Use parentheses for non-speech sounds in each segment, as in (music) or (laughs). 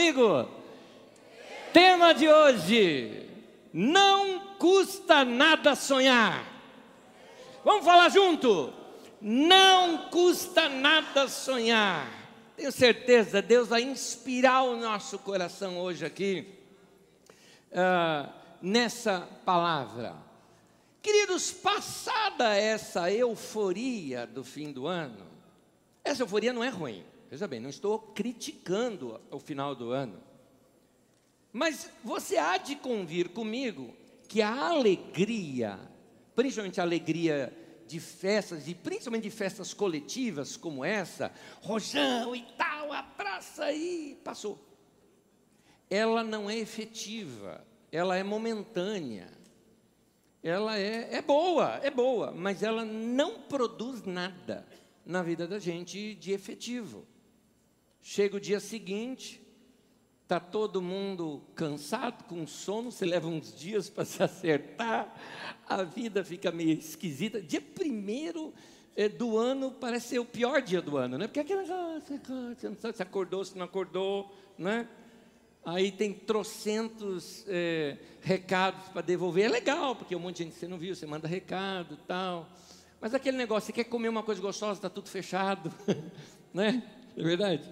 comigo? Tema de hoje: não custa nada sonhar. Vamos falar junto? Não custa nada sonhar. Tenho certeza, Deus vai inspirar o nosso coração hoje aqui, uh, nessa palavra. Queridos, passada essa euforia do fim do ano, essa euforia não é ruim, veja bem, não estou criticando o final do ano, mas você há de convir comigo que a alegria, principalmente a alegria de festas, e principalmente de festas coletivas como essa, rojão e tal, a praça aí, passou. Ela não é efetiva, ela é momentânea, ela é, é boa, é boa, mas ela não produz nada na vida da gente de efetivo. Chega o dia seguinte, Está todo mundo cansado, com sono, você leva uns dias para se (laughs) acertar, a vida fica meio esquisita. Dia primeiro é, do ano parece ser o pior dia do ano, né? Porque aquele negócio, você não sabe se acordou, se não acordou, né? Aí tem trocentos é, recados para devolver. É legal, porque um monte de gente você não viu, você manda recado tal. Mas aquele negócio, você quer comer uma coisa gostosa, está tudo fechado, (laughs) né? É verdade?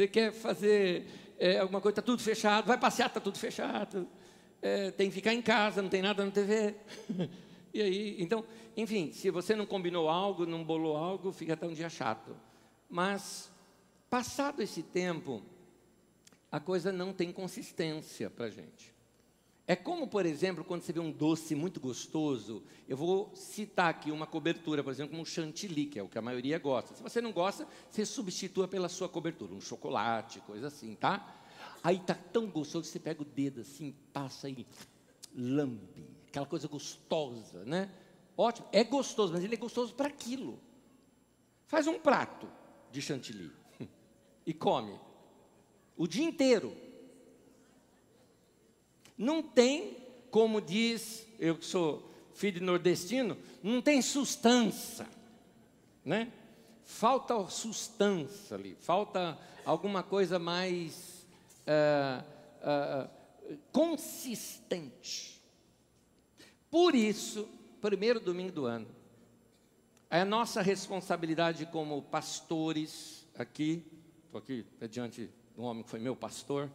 Você quer fazer é, alguma coisa, está tudo fechado, vai passear, está tudo fechado, é, tem que ficar em casa, não tem nada na TV. (laughs) e aí, então, enfim, se você não combinou algo, não bolou algo, fica até um dia chato. Mas, passado esse tempo, a coisa não tem consistência para a gente. É como, por exemplo, quando você vê um doce muito gostoso, eu vou citar aqui uma cobertura, por exemplo, como um chantilly, que é o que a maioria gosta. Se você não gosta, você substitua pela sua cobertura, um chocolate, coisa assim, tá? Aí tá tão gostoso que você pega o dedo assim, passa aí, lambe, aquela coisa gostosa, né? Ótimo, é gostoso, mas ele é gostoso para aquilo. Faz um prato de chantilly (laughs) e come o dia inteiro não tem, como diz, eu que sou filho de nordestino, não tem sustância, né? Falta sustância ali, falta alguma coisa mais uh, uh, consistente. Por isso, primeiro domingo do ano, é a nossa responsabilidade como pastores aqui, estou aqui diante de um homem que foi meu pastor,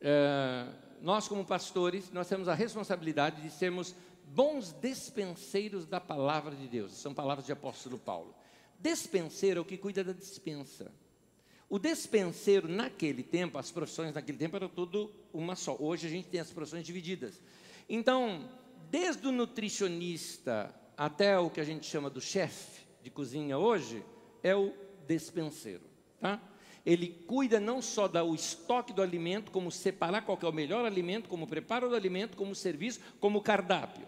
uh, nós como pastores, nós temos a responsabilidade de sermos bons despenseiros da palavra de Deus. São palavras de apóstolo Paulo. Despenseiro é o que cuida da dispensa. O despenseiro, naquele tempo, as profissões naquele tempo eram tudo uma só. Hoje a gente tem as profissões divididas. Então, desde o nutricionista até o que a gente chama do chefe de cozinha hoje, é o despenseiro. Tá? Ele cuida não só do estoque do alimento, como separar qual é o melhor alimento, como preparo do alimento, como serviço, como cardápio.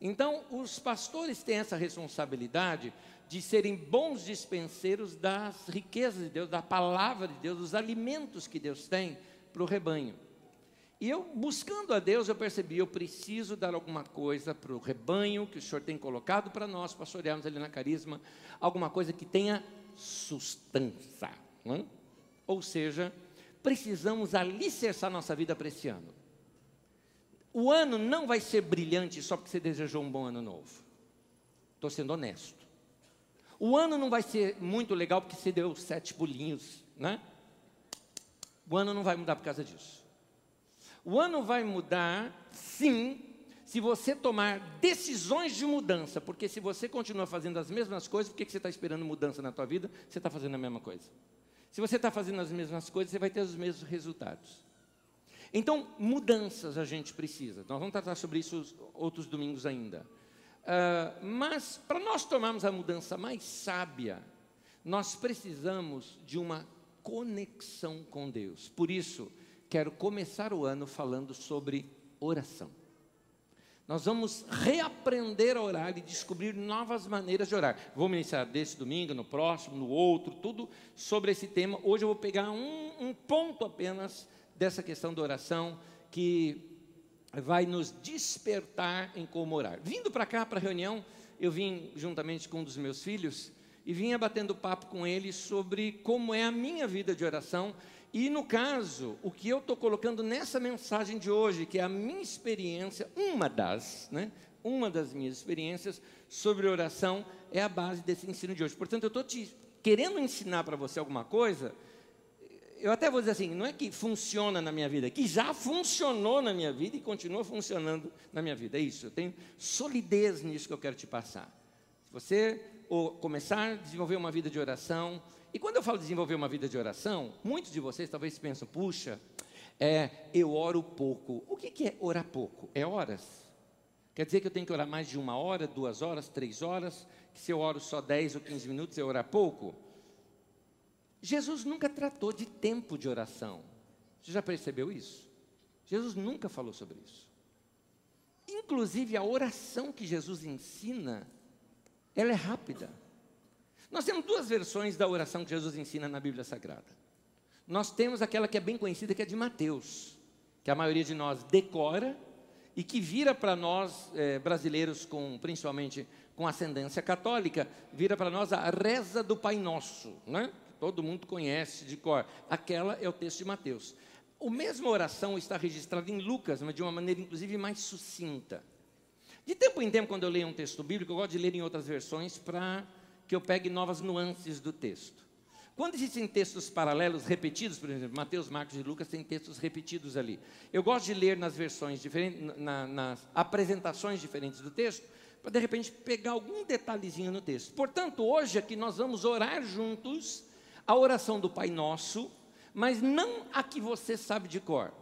Então, os pastores têm essa responsabilidade de serem bons dispenseiros das riquezas de Deus, da palavra de Deus, dos alimentos que Deus tem para o rebanho. E eu, buscando a Deus, eu percebi, eu preciso dar alguma coisa para o rebanho que o Senhor tem colocado para nós, pastorearmos ali na Carisma, alguma coisa que tenha sustância. Não é? Ou seja, precisamos alicerçar nossa vida para esse ano. O ano não vai ser brilhante só porque você desejou um bom ano novo. Estou sendo honesto. O ano não vai ser muito legal porque você deu sete pulinhos, né? O ano não vai mudar por causa disso. O ano vai mudar, sim, se você tomar decisões de mudança, porque se você continua fazendo as mesmas coisas, por que você está esperando mudança na tua vida? Você está fazendo a mesma coisa. Se você está fazendo as mesmas coisas, você vai ter os mesmos resultados. Então, mudanças a gente precisa. Nós vamos tratar sobre isso outros domingos ainda. Uh, mas, para nós tomarmos a mudança mais sábia, nós precisamos de uma conexão com Deus. Por isso, quero começar o ano falando sobre oração. Nós vamos reaprender a orar e descobrir novas maneiras de orar. Vou iniciar desse domingo, no próximo, no outro, tudo sobre esse tema. Hoje eu vou pegar um, um ponto apenas dessa questão da oração que vai nos despertar em como orar. Vindo para cá, para a reunião, eu vim juntamente com um dos meus filhos e vinha batendo papo com ele sobre como é a minha vida de oração E no caso, o que eu estou colocando nessa mensagem de hoje, que é a minha experiência, uma das, né? Uma das minhas experiências sobre oração é a base desse ensino de hoje. Portanto, eu estou te querendo ensinar para você alguma coisa. Eu até vou dizer assim, não é que funciona na minha vida, que já funcionou na minha vida e continua funcionando na minha vida. É isso, eu tenho solidez nisso que eu quero te passar. Se você ou começar a desenvolver uma vida de oração, e quando eu falo desenvolver uma vida de oração, muitos de vocês talvez pensam, puxa, é, eu oro pouco. O que, que é orar pouco? É horas. Quer dizer que eu tenho que orar mais de uma hora, duas horas, três horas, que se eu oro só 10 ou 15 minutos, eu orar pouco? Jesus nunca tratou de tempo de oração. Você já percebeu isso? Jesus nunca falou sobre isso. Inclusive, a oração que Jesus ensina, ela é rápida. Nós temos duas versões da oração que Jesus ensina na Bíblia Sagrada. Nós temos aquela que é bem conhecida, que é de Mateus, que a maioria de nós decora e que vira para nós é, brasileiros, com principalmente com ascendência católica, vira para nós a reza do Pai Nosso, né? Todo mundo conhece de cor. Aquela é o texto de Mateus. A mesma oração está registrada em Lucas, mas de uma maneira inclusive mais sucinta. De tempo em tempo, quando eu leio um texto bíblico, eu gosto de ler em outras versões para que eu pegue novas nuances do texto. Quando existem textos paralelos repetidos, por exemplo, Mateus, Marcos e Lucas têm textos repetidos ali. Eu gosto de ler nas versões diferentes, na, nas apresentações diferentes do texto, para de repente pegar algum detalhezinho no texto. Portanto, hoje aqui nós vamos orar juntos a oração do Pai Nosso, mas não a que você sabe de cor.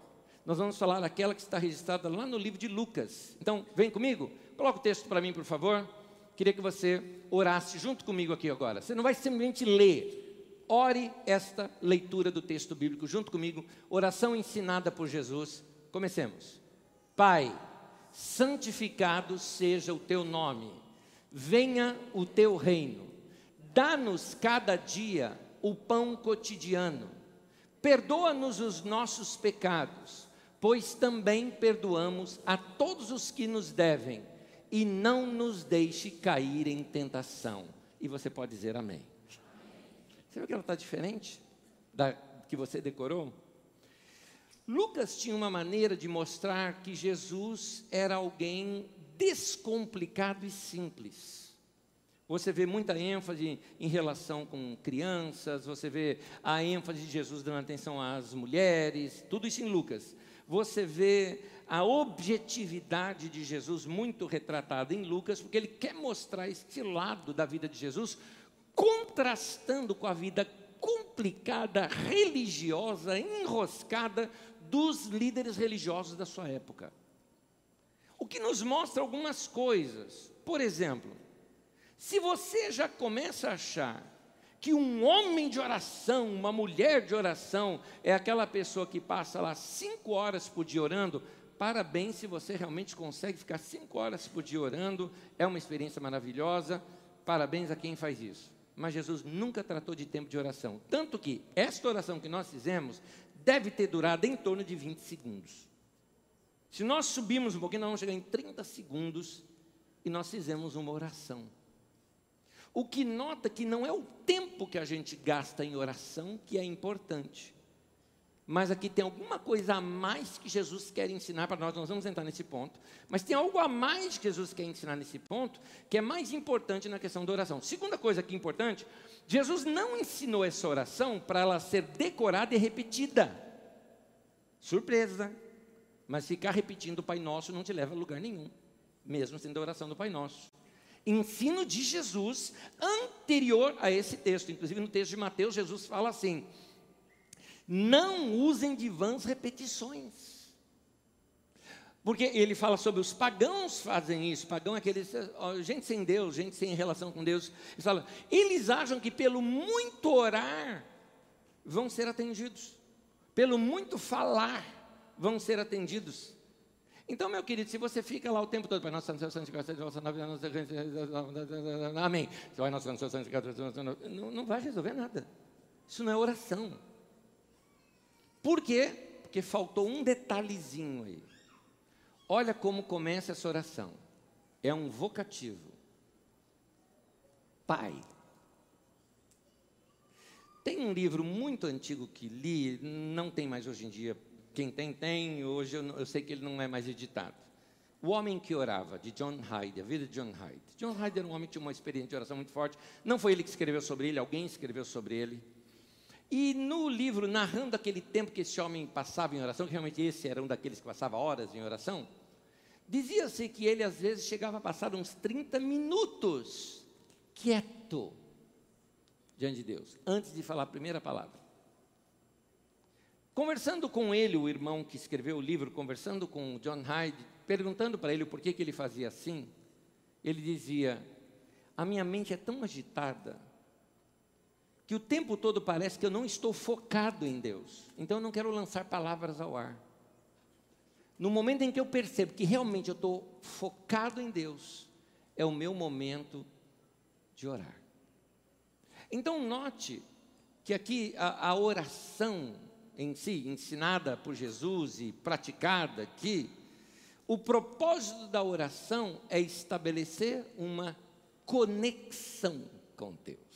Nós vamos falar aquela que está registrada lá no livro de Lucas. Então, vem comigo, coloca o texto para mim, por favor queria que você orasse junto comigo aqui agora. Você não vai simplesmente ler. Ore esta leitura do texto bíblico junto comigo, oração ensinada por Jesus. Comecemos. Pai, santificado seja o teu nome, venha o teu reino, dá-nos cada dia o pão cotidiano, perdoa-nos os nossos pecados, pois também perdoamos a todos os que nos devem e não nos deixe cair em tentação. E você pode dizer amém. Você viu que ela está diferente da que você decorou? Lucas tinha uma maneira de mostrar que Jesus era alguém descomplicado e simples. Você vê muita ênfase em relação com crianças, você vê a ênfase de Jesus dando atenção às mulheres, tudo isso em Lucas. Você vê a objetividade de Jesus muito retratada em Lucas, porque ele quer mostrar este lado da vida de Jesus, contrastando com a vida complicada, religiosa, enroscada dos líderes religiosos da sua época. O que nos mostra algumas coisas. Por exemplo, se você já começa a achar que um homem de oração, uma mulher de oração, é aquela pessoa que passa lá cinco horas por dia orando, Parabéns se você realmente consegue ficar cinco horas por dia orando, é uma experiência maravilhosa. Parabéns a quem faz isso. Mas Jesus nunca tratou de tempo de oração. Tanto que esta oração que nós fizemos deve ter durado em torno de 20 segundos. Se nós subirmos um pouquinho, nós vamos chegar em 30 segundos e nós fizemos uma oração. O que nota que não é o tempo que a gente gasta em oração que é importante, mas aqui tem alguma coisa a mais que Jesus quer ensinar para nós, nós vamos entrar nesse ponto, mas tem algo a mais que Jesus quer ensinar nesse ponto, que é mais importante na questão da oração. Segunda coisa aqui importante, Jesus não ensinou essa oração para ela ser decorada e repetida. Surpresa, mas ficar repetindo o Pai Nosso não te leva a lugar nenhum, mesmo sendo a oração do Pai Nosso. Ensino de Jesus anterior a esse texto, inclusive no texto de Mateus, Jesus fala assim: não usem de vãs repetições. Porque ele fala sobre os pagãos fazem isso, pagão é aqueles, gente sem Deus, gente sem relação com Deus. Ele fala, eles acham que pelo muito orar vão ser atendidos, pelo muito falar vão ser atendidos. Então, meu querido, se você fica lá o tempo todo, Pai Nosso Amém. Não vai resolver nada. Isso não é oração. Por quê? Porque faltou um detalhezinho aí. Olha como começa essa oração. É um vocativo. Pai. tem um livro muito antigo que li, não tem mais hoje em dia. Quem tem, tem. Hoje eu, eu sei que ele não é mais editado. O Homem que Orava, de John Hyde, a vida de John Hyde. John Hyde era um homem que tinha uma experiência de oração muito forte. Não foi ele que escreveu sobre ele, alguém escreveu sobre ele. E no livro, narrando aquele tempo que esse homem passava em oração, que realmente esse era um daqueles que passava horas em oração, dizia-se que ele às vezes chegava a passar uns 30 minutos quieto diante de Deus, antes de falar a primeira palavra. Conversando com ele, o irmão que escreveu o livro, conversando com John Hyde, perguntando para ele o porquê que ele fazia assim, ele dizia: A minha mente é tão agitada que o tempo todo parece que eu não estou focado em Deus. Então eu não quero lançar palavras ao ar. No momento em que eu percebo que realmente eu estou focado em Deus, é o meu momento de orar. Então note que aqui a, a oração em si, ensinada por Jesus e praticada aqui, o propósito da oração é estabelecer uma conexão com Deus.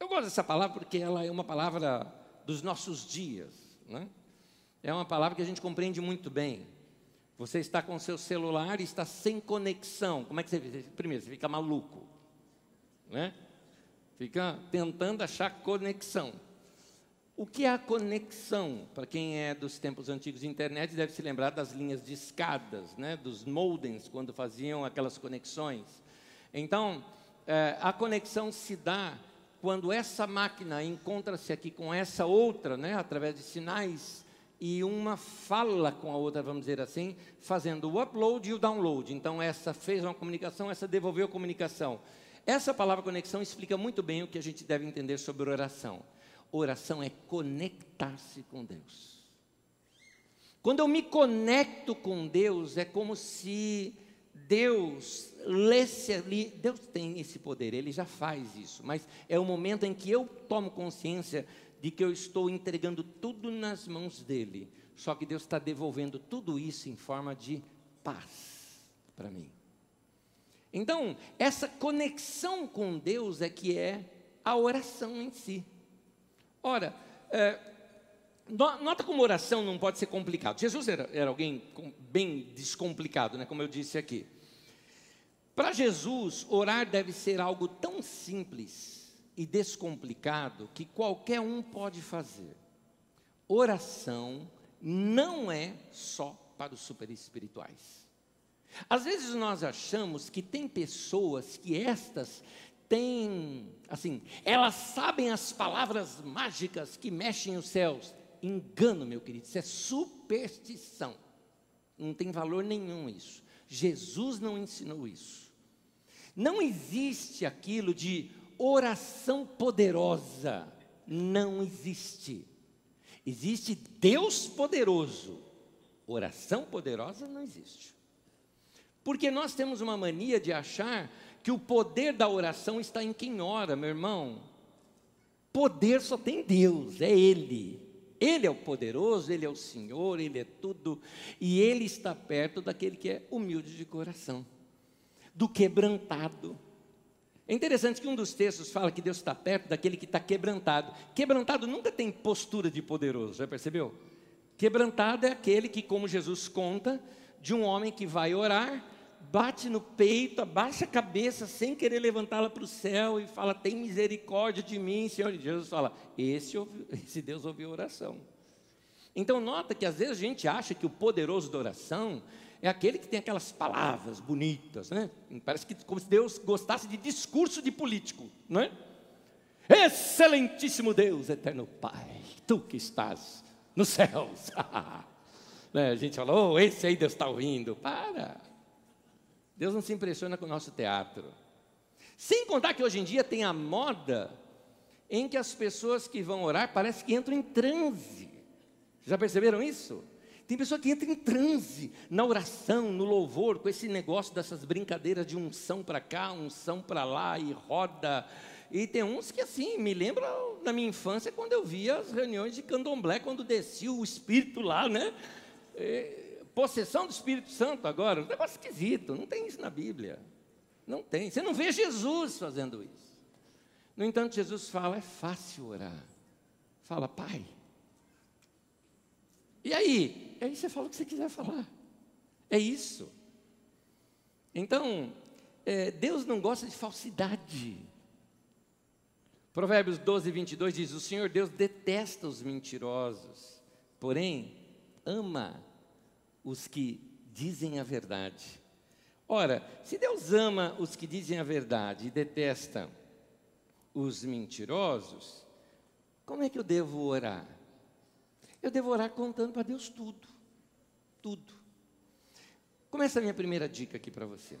Eu gosto dessa palavra porque ela é uma palavra dos nossos dias. Né? É uma palavra que a gente compreende muito bem. Você está com seu celular e está sem conexão. Como é que você? Primeiro, você fica maluco. Né? Fica tentando achar conexão. O que é a conexão? Para quem é dos tempos antigos de internet, deve se lembrar das linhas de escadas, né? dos modems, quando faziam aquelas conexões. Então, é, a conexão se dá quando essa máquina encontra-se aqui com essa outra, né, através de sinais, e uma fala com a outra, vamos dizer assim, fazendo o upload e o download. Então, essa fez uma comunicação, essa devolveu a comunicação. Essa palavra conexão explica muito bem o que a gente deve entender sobre oração. Oração é conectar-se com Deus. Quando eu me conecto com Deus, é como se Deus Deus tem esse poder, Ele já faz isso, mas é o momento em que eu tomo consciência de que eu estou entregando tudo nas mãos dEle, só que Deus está devolvendo tudo isso em forma de paz para mim. Então, essa conexão com Deus é que é a oração em si. Ora, é, Nota como oração não pode ser complicado. Jesus era, era alguém bem descomplicado, né, como eu disse aqui. Para Jesus, orar deve ser algo tão simples e descomplicado que qualquer um pode fazer. Oração não é só para os super espirituais. Às vezes nós achamos que tem pessoas que estas têm, assim, elas sabem as palavras mágicas que mexem os céus. Engano, meu querido, isso é superstição. Não tem valor nenhum isso. Jesus não ensinou isso. Não existe aquilo de oração poderosa. Não existe. Existe Deus poderoso. Oração poderosa não existe. Porque nós temos uma mania de achar que o poder da oração está em quem ora, meu irmão. Poder só tem Deus, é Ele. Ele é o poderoso, Ele é o Senhor, Ele é tudo, e Ele está perto daquele que é humilde de coração, do quebrantado. É interessante que um dos textos fala que Deus está perto daquele que está quebrantado. Quebrantado nunca tem postura de poderoso, já percebeu? Quebrantado é aquele que, como Jesus conta, de um homem que vai orar, bate no peito, abaixa a cabeça sem querer levantá-la para o céu e fala: Tem misericórdia de mim, Senhor. E Jesus fala: esse, (laughs) esse Deus ouviu a oração. Então, nota que às vezes a gente acha que o poderoso da oração é aquele que tem aquelas palavras bonitas, né? Parece que como se Deus gostasse de discurso de político, não é? Excelentíssimo Deus, eterno Pai, tu que estás nos céus. (laughs) né? A gente falou, oh, esse aí Deus está ouvindo. Para. Deus não se impressiona com o nosso teatro. Sem contar que hoje em dia tem a moda em que as pessoas que vão orar parece que entram em transe. Já perceberam isso? Tem pessoa que entra em transe na oração, no louvor, com esse negócio dessas brincadeiras de unção para cá, unção para lá e roda. E tem uns que assim, me lembra da minha infância quando eu via as reuniões de candomblé, quando descia o espírito lá, né? E, possessão do Espírito Santo agora, um negócio esquisito, não tem isso na Bíblia. Não tem. Você não vê Jesus fazendo isso. No entanto, Jesus fala: é fácil orar. Fala, pai. E aí? Aí você fala o que você quiser falar. É isso. Então, é, Deus não gosta de falsidade. Provérbios 12, 22 diz: O Senhor Deus detesta os mentirosos, porém ama os que dizem a verdade. Ora, se Deus ama os que dizem a verdade e detesta os mentirosos, como é que eu devo orar? Eu devo orar contando para Deus tudo. Tudo. Começa a minha primeira dica aqui para você.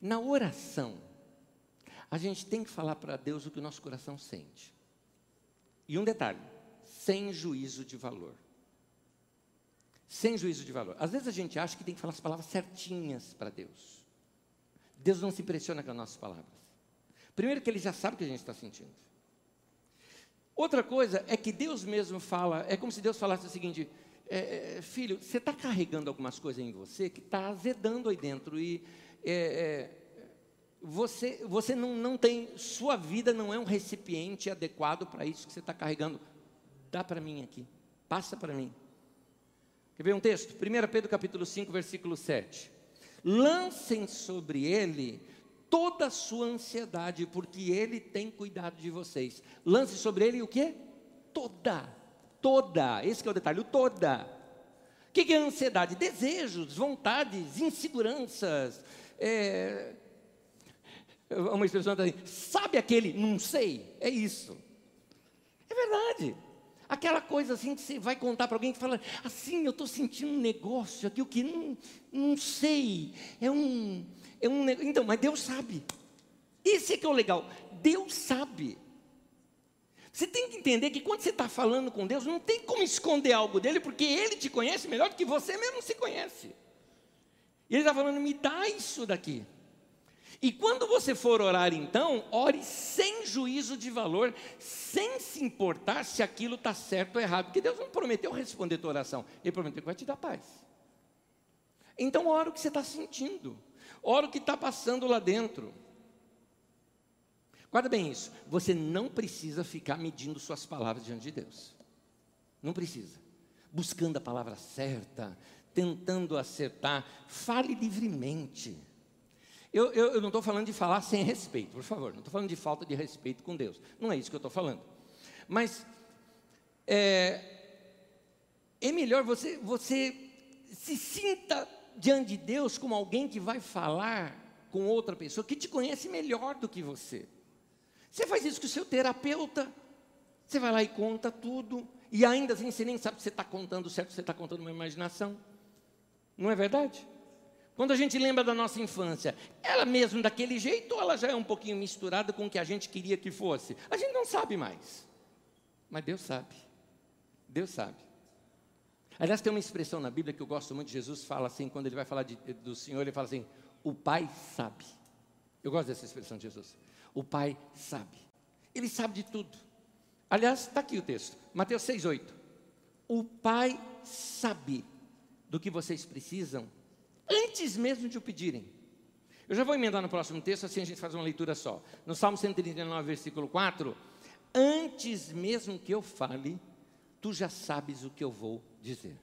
Na oração, a gente tem que falar para Deus o que o nosso coração sente. E um detalhe: sem juízo de valor. Sem juízo de valor. Às vezes a gente acha que tem que falar as palavras certinhas para Deus. Deus não se impressiona com as nossas palavras. Primeiro, que Ele já sabe o que a gente está sentindo. Outra coisa é que Deus mesmo fala, é como se Deus falasse o seguinte: é, é, filho, você está carregando algumas coisas em você que está azedando aí dentro e é, é, você, você não, não tem, sua vida não é um recipiente adequado para isso que você está carregando. Dá para mim aqui, passa para mim. Quer ver um texto? 1 Pedro capítulo 5, versículo 7. Lancem sobre ele toda a sua ansiedade, porque Ele tem cuidado de vocês. Lance sobre Ele o que? Toda, toda, esse é o detalhe, o toda. O que é ansiedade? Desejos, vontades, inseguranças. É, uma expressão assim, sabe aquele não sei? É isso. É verdade. Aquela coisa assim que você vai contar para alguém que fala, assim, eu estou sentindo um negócio aqui, o que não, não sei. É um, é um Então, mas Deus sabe. Esse é que é o legal. Deus sabe. Você tem que entender que quando você está falando com Deus, não tem como esconder algo dele, porque ele te conhece melhor do que você mesmo se conhece. E ele está falando, me dá isso daqui. E quando você for orar, então, ore sem juízo de valor, sem se importar se aquilo está certo ou errado, porque Deus não prometeu responder a tua oração, Ele prometeu que vai te dar paz. Então, ora o que você está sentindo. Ora o que está passando lá dentro. Guarda bem isso. Você não precisa ficar medindo suas palavras diante de Deus. Não precisa. Buscando a palavra certa, tentando acertar. Fale livremente. Eu, eu, eu não estou falando de falar sem respeito, por favor. Não estou falando de falta de respeito com Deus. Não é isso que eu estou falando. Mas é, é melhor você, você se sinta diante de Deus como alguém que vai falar com outra pessoa que te conhece melhor do que você. Você faz isso com o seu terapeuta, você vai lá e conta tudo, e ainda assim você nem sabe se você está contando certo, se você está contando uma imaginação. Não é verdade? Quando a gente lembra da nossa infância, ela mesmo daquele jeito ou ela já é um pouquinho misturada com o que a gente queria que fosse? A gente não sabe mais. Mas Deus sabe. Deus sabe. Aliás, tem uma expressão na Bíblia que eu gosto muito, Jesus fala assim, quando ele vai falar de, do Senhor, ele fala assim, o Pai sabe. Eu gosto dessa expressão de Jesus. O Pai sabe. Ele sabe de tudo. Aliás, está aqui o texto, Mateus 6,8. O Pai sabe do que vocês precisam antes mesmo de o pedirem. Eu já vou emendar no próximo texto, assim a gente faz uma leitura só. No Salmo 139, versículo 4. Antes mesmo que eu fale, tu já sabes o que eu vou dizer.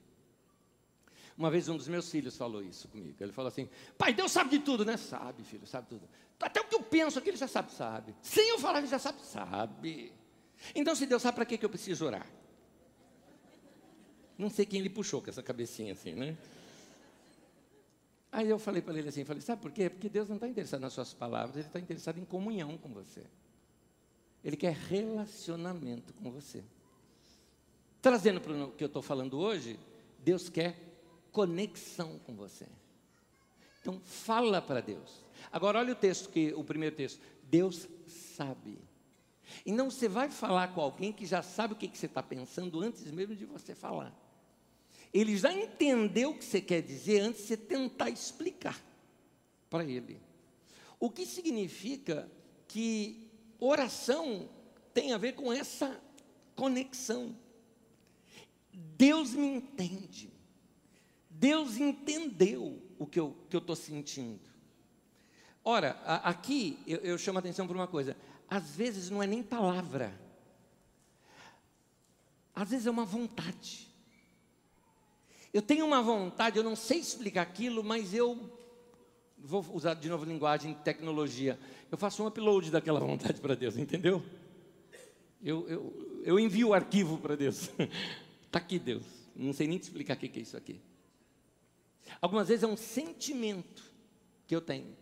Uma vez um dos meus filhos falou isso comigo. Ele falou assim: Pai, Deus sabe de tudo, né? Sabe, filho, sabe tudo. Até o que eu penso aqui, ele já sabe, sabe. Sem eu falar, ele já sabe, sabe. Então, se Deus sabe, para que, eu preciso orar? Não sei quem ele puxou com essa cabecinha assim, né? Aí eu falei para ele assim, falei, sabe por quê? Porque Deus não está interessado nas suas palavras, Ele está interessado em comunhão com você. Ele quer relacionamento com você. Trazendo para o que eu estou falando hoje, Deus quer conexão com você. Então fala para Deus. Agora olha o texto que o primeiro texto. Deus sabe. E não você vai falar com alguém que já sabe o que, que você está pensando antes mesmo de você falar. Ele já entendeu o que você quer dizer antes de você tentar explicar para ele. O que significa que oração tem a ver com essa conexão. Deus me entende. Deus entendeu o que eu estou sentindo. Ora, a, aqui eu, eu chamo a atenção para uma coisa: às vezes não é nem palavra. Às vezes é uma vontade. Eu tenho uma vontade, eu não sei explicar aquilo, mas eu vou usar de novo linguagem tecnologia. Eu faço um upload daquela vontade para Deus, entendeu? Eu, eu, eu envio o arquivo para Deus. (laughs) Está aqui, Deus. Não sei nem te explicar o que é isso aqui. Algumas vezes é um sentimento que eu tenho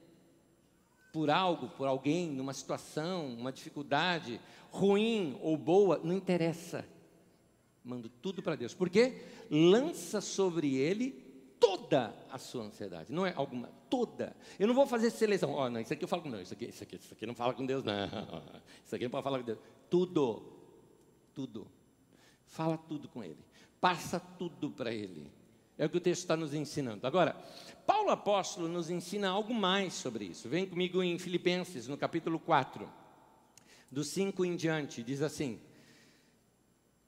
por algo, por alguém, numa situação, uma dificuldade, ruim ou boa, não interessa. Mando tudo para Deus. Porque lança sobre ele toda a sua ansiedade. Não é alguma, toda. Eu não vou fazer seleção. Oh, não, isso aqui eu falo com Deus, isso aqui, isso aqui, isso aqui não fala com Deus, não. (laughs) Isso aqui não pode falar com Deus. Tudo. Tudo. Fala tudo com ele. Passa tudo para ele. É o que o texto está nos ensinando. Agora, Paulo apóstolo nos ensina algo mais sobre isso. Vem comigo em Filipenses, no capítulo 4, do 5 em diante, diz assim: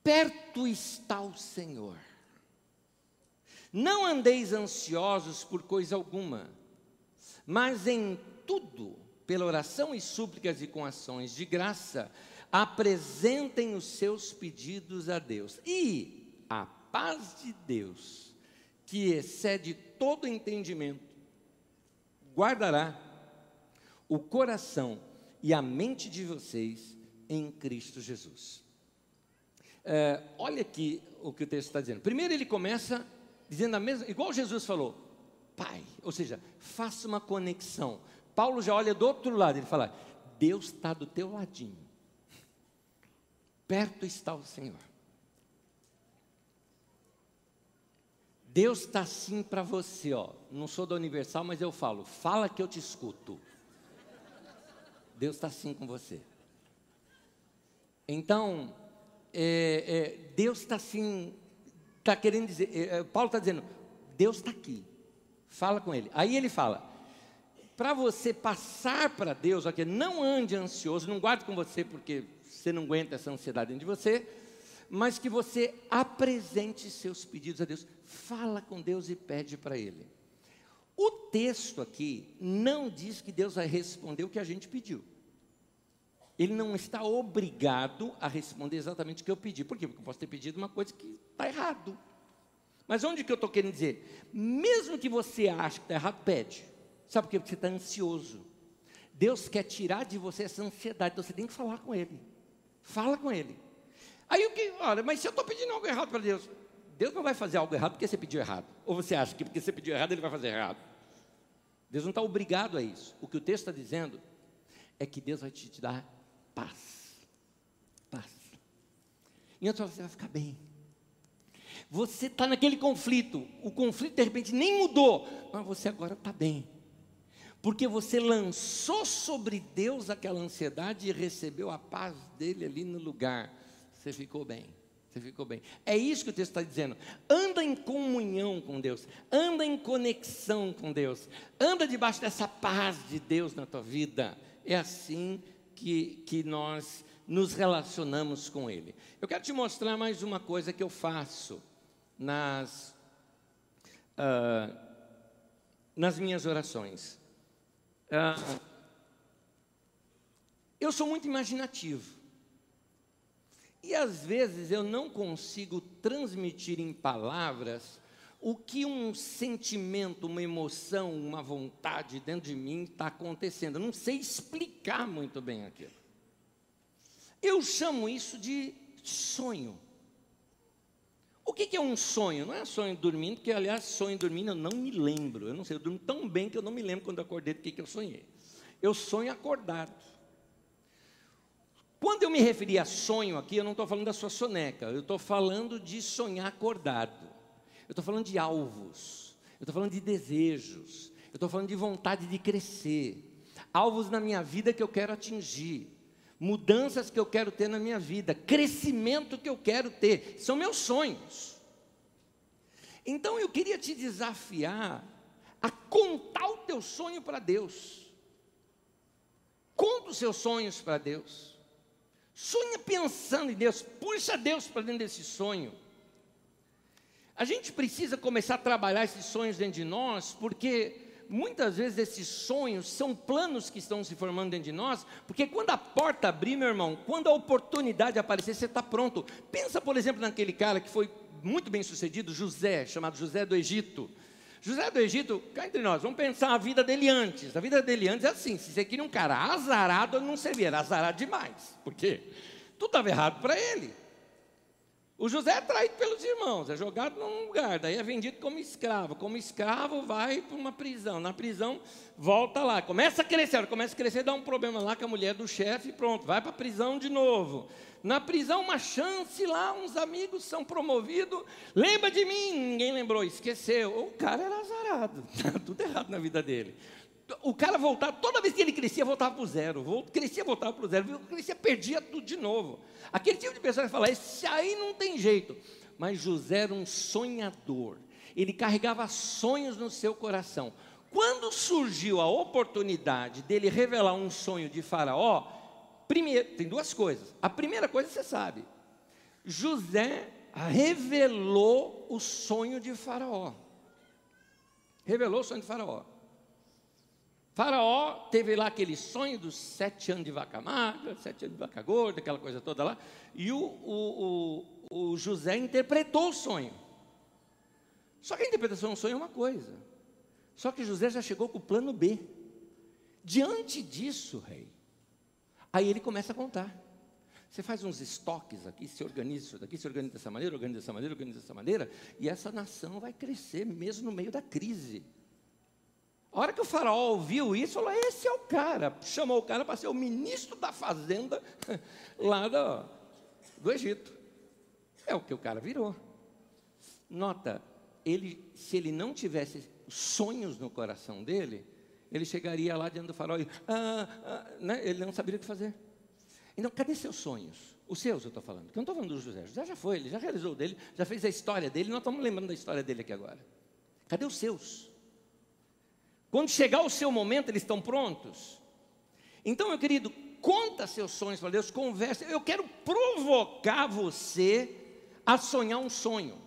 Perto está o Senhor. Não andeis ansiosos por coisa alguma, mas em tudo, pela oração e súplicas e com ações de graça, apresentem os seus pedidos a Deus. E a paz de Deus, que excede todo entendimento, guardará o coração e a mente de vocês em Cristo Jesus. É, olha aqui o que o texto está dizendo. Primeiro ele começa dizendo a mesma, igual Jesus falou, Pai, ou seja, faça uma conexão. Paulo já olha do outro lado, ele fala, Deus está do teu ladinho, perto está o Senhor. Deus está assim para você, ó. Não sou da Universal, mas eu falo, fala que eu te escuto. Deus está assim com você. Então, é, é, Deus está assim, está querendo dizer, é, é Paulo está dizendo, Deus está aqui, fala com Ele. Aí ele fala, para você passar para Deus, aqui, não ande ansioso, não guarde com você porque você não aguenta essa ansiedade dentro de você, mas que você apresente seus pedidos a Deus. Fala com Deus e pede para Ele. O texto aqui não diz que Deus vai responder o que a gente pediu. Ele não está obrigado a responder exatamente o que eu pedi. Por quê? Porque eu posso ter pedido uma coisa que está errado. Mas onde que eu estou querendo dizer? Mesmo que você ache que está errado, pede. Sabe por quê? Porque você está ansioso. Deus quer tirar de você essa ansiedade, então você tem que falar com Ele. Fala com Ele. Aí o que, olha, mas se eu estou pedindo algo errado para Deus, Deus não vai fazer algo errado porque você pediu errado. Ou você acha que porque você pediu errado, Ele vai fazer errado. Deus não está obrigado a isso. O que o texto está dizendo é que Deus vai te, dar paz. Paz. E então você vai ficar bem. Você está naquele conflito. O conflito de repente nem mudou, mas você agora está bem. Porque você lançou sobre Deus aquela ansiedade e recebeu a paz dele ali no lugar. Você ficou bem. Você ficou bem. É isso que o texto está dizendo. Anda em comunhão com Deus. Anda em conexão com Deus. Anda debaixo dessa paz de Deus na tua vida. É assim que, que nós nos relacionamos com Ele. Eu quero te mostrar mais uma coisa que eu faço nas, uh, nas minhas orações. Eu sou muito imaginativo. E às vezes eu não consigo transmitir em palavras o que um sentimento, uma emoção, uma vontade dentro de mim está acontecendo. Eu não sei explicar muito bem aquilo. Eu chamo isso de sonho. O que, que é um sonho? Não é sonho dormindo, porque aliás, sonho dormindo eu não me lembro. Eu não sei, eu durmo tão bem que eu não me lembro quando eu acordei do que, que eu sonhei. Eu sonho acordado. Quando eu me referi a sonho aqui, eu não estou falando da sua soneca, eu estou falando de sonhar acordado. Eu estou falando de alvos, eu estou falando de desejos, eu estou falando de vontade de crescer, alvos na minha vida que eu quero atingir, mudanças que eu quero ter na minha vida, crescimento que eu quero ter, são meus sonhos. Então eu queria te desafiar a contar o teu sonho para Deus. Conta os seus sonhos para Deus. Sonha pensando em Deus, puxa Deus para dentro desse sonho. A gente precisa começar a trabalhar esses sonhos dentro de nós, porque muitas vezes esses sonhos são planos que estão se formando dentro de nós, porque quando a porta abrir, meu irmão, quando a oportunidade aparecer, você está pronto. Pensa, por exemplo, naquele cara que foi muito bem sucedido, José, chamado José do Egito. José do Egito, cá entre nós, vamos pensar a vida dele antes. A vida dele antes é assim: se você queria um cara azarado, não servia, era azarado demais. Por quê? Tudo estava errado para ele. O José é traído pelos irmãos, é jogado num lugar, daí é vendido como escravo. Como escravo, vai para uma prisão. Na prisão, volta lá. Começa a crescer, começa a crescer, dá um problema lá com a mulher do chefe, pronto, vai para a prisão de novo. Na prisão, uma chance lá, uns amigos são promovidos. Lembra de mim? Ninguém lembrou, esqueceu. O cara era azarado, (laughs) tudo errado na vida dele o cara voltava, toda vez que ele crescia, voltava para o zero. Crescia, voltava para o zero. Crescia, perdia tudo de novo. Aquele tipo de pessoa que fala, esse aí não tem jeito. Mas José era um sonhador. Ele carregava sonhos no seu coração. Quando surgiu a oportunidade dele revelar um sonho de Faraó, primeiro, tem duas coisas. A primeira coisa você sabe: José revelou o sonho de Faraó. Revelou o sonho de Faraó. Faraó teve lá aquele sonho dos sete anos de vaca magra, sete anos de vaca gorda, aquela coisa toda lá, e o, o, o, o José interpretou o sonho. Só que a interpretação do sonho é uma coisa. Só que José já chegou com o plano B. Diante disso, rei, aí ele começa a contar. Você faz uns estoques aqui, se organiza isso daqui, se organiza dessa maneira, organiza dessa maneira, organiza dessa maneira, e essa nação vai crescer mesmo no meio da crise. A hora que o faraó ouviu isso, falou: Esse é o cara. Chamou o cara para ser o ministro da fazenda (laughs) lá do, do Egito. É o que o cara virou. Nota, ele, se ele não tivesse sonhos no coração dele, ele chegaria lá diante do faraó e ah, ah, né? ele não saberia o que fazer. Então, cadê seus sonhos? Os seus, eu estou falando. Que eu não estou falando do José. José já foi, ele já realizou dele, já fez a história dele. Nós estamos lembrando da história dele aqui agora. Cadê os seus? Quando chegar o seu momento, eles estão prontos. Então, meu querido, conta seus sonhos para Deus, conversa. Eu quero provocar você a sonhar um sonho.